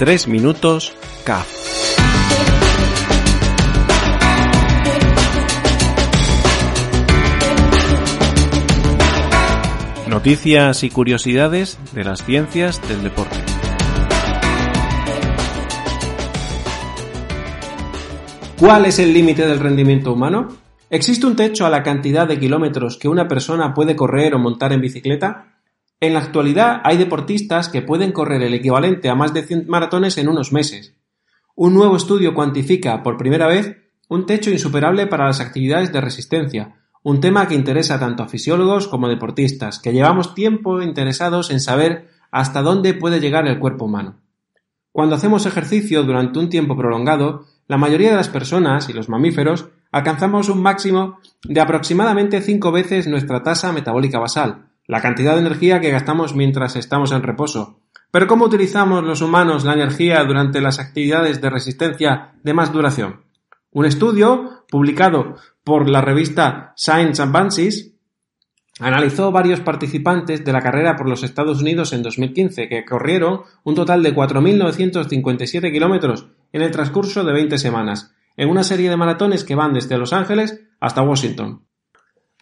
3 minutos CAF. Noticias y curiosidades de las ciencias del deporte. ¿Cuál es el límite del rendimiento humano? ¿Existe un techo a la cantidad de kilómetros que una persona puede correr o montar en bicicleta? En la actualidad hay deportistas que pueden correr el equivalente a más de 100 maratones en unos meses. Un nuevo estudio cuantifica por primera vez un techo insuperable para las actividades de resistencia, un tema que interesa tanto a fisiólogos como a deportistas, que llevamos tiempo interesados en saber hasta dónde puede llegar el cuerpo humano. Cuando hacemos ejercicio durante un tiempo prolongado, la mayoría de las personas y los mamíferos alcanzamos un máximo de aproximadamente 5 veces nuestra tasa metabólica basal, la cantidad de energía que gastamos mientras estamos en reposo. Pero ¿cómo utilizamos los humanos la energía durante las actividades de resistencia de más duración? Un estudio publicado por la revista Science Advances analizó varios participantes de la carrera por los Estados Unidos en 2015 que corrieron un total de 4.957 kilómetros en el transcurso de 20 semanas, en una serie de maratones que van desde Los Ángeles hasta Washington.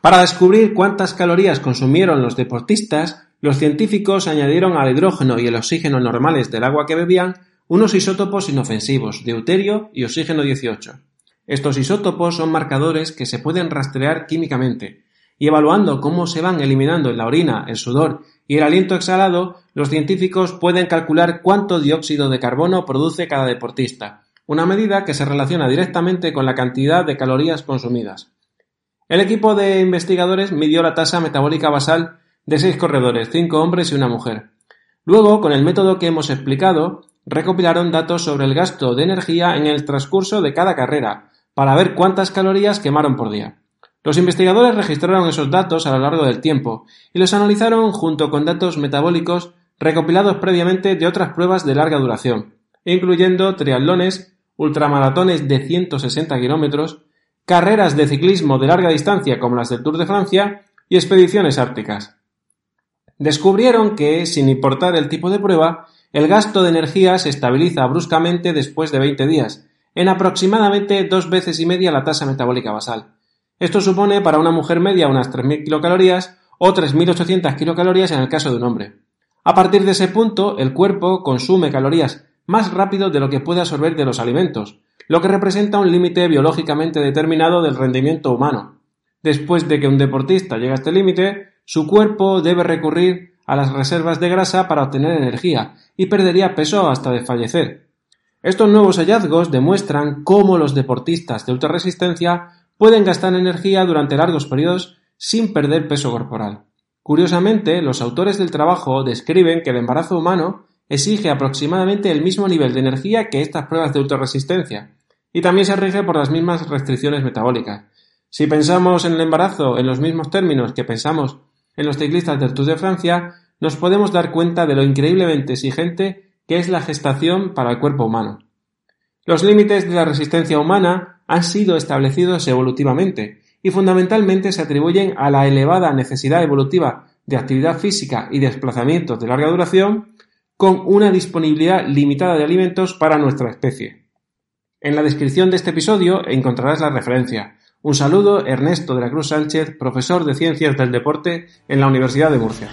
Para descubrir cuántas calorías consumieron los deportistas, los científicos añadieron al hidrógeno y el oxígeno normales del agua que bebían unos isótopos inofensivos, deuterio y oxígeno 18. Estos isótopos son marcadores que se pueden rastrear químicamente, y evaluando cómo se van eliminando en la orina, el sudor y el aliento exhalado, los científicos pueden calcular cuánto dióxido de carbono produce cada deportista, una medida que se relaciona directamente con la cantidad de calorías consumidas. El equipo de investigadores midió la tasa metabólica basal de seis corredores, cinco hombres y una mujer. Luego, con el método que hemos explicado, recopilaron datos sobre el gasto de energía en el transcurso de cada carrera, para ver cuántas calorías quemaron por día. Los investigadores registraron esos datos a lo largo del tiempo y los analizaron junto con datos metabólicos recopilados previamente de otras pruebas de larga duración, incluyendo triatlones, ultramaratones de 160 kilómetros, carreras de ciclismo de larga distancia como las del Tour de Francia y expediciones árticas. Descubrieron que, sin importar el tipo de prueba, el gasto de energía se estabiliza bruscamente después de 20 días, en aproximadamente dos veces y media la tasa metabólica basal. Esto supone para una mujer media unas 3.000 kilocalorías o 3.800 kilocalorías en el caso de un hombre. A partir de ese punto, el cuerpo consume calorías más rápido de lo que puede absorber de los alimentos, lo que representa un límite biológicamente determinado del rendimiento humano. Después de que un deportista llegue a este límite, su cuerpo debe recurrir a las reservas de grasa para obtener energía y perdería peso hasta desfallecer. Estos nuevos hallazgos demuestran cómo los deportistas de ultrarresistencia pueden gastar energía durante largos periodos sin perder peso corporal. Curiosamente, los autores del trabajo describen que el embarazo humano exige aproximadamente el mismo nivel de energía que estas pruebas de ultrarresistencia, y también se rige por las mismas restricciones metabólicas. Si pensamos en el embarazo en los mismos términos que pensamos en los ciclistas del Tour de Francia, nos podemos dar cuenta de lo increíblemente exigente que es la gestación para el cuerpo humano. Los límites de la resistencia humana han sido establecidos evolutivamente y fundamentalmente se atribuyen a la elevada necesidad evolutiva de actividad física y desplazamientos de larga duración con una disponibilidad limitada de alimentos para nuestra especie. En la descripción de este episodio encontrarás la referencia. Un saludo, Ernesto de la Cruz Sánchez, profesor de Ciencias del Deporte en la Universidad de Murcia.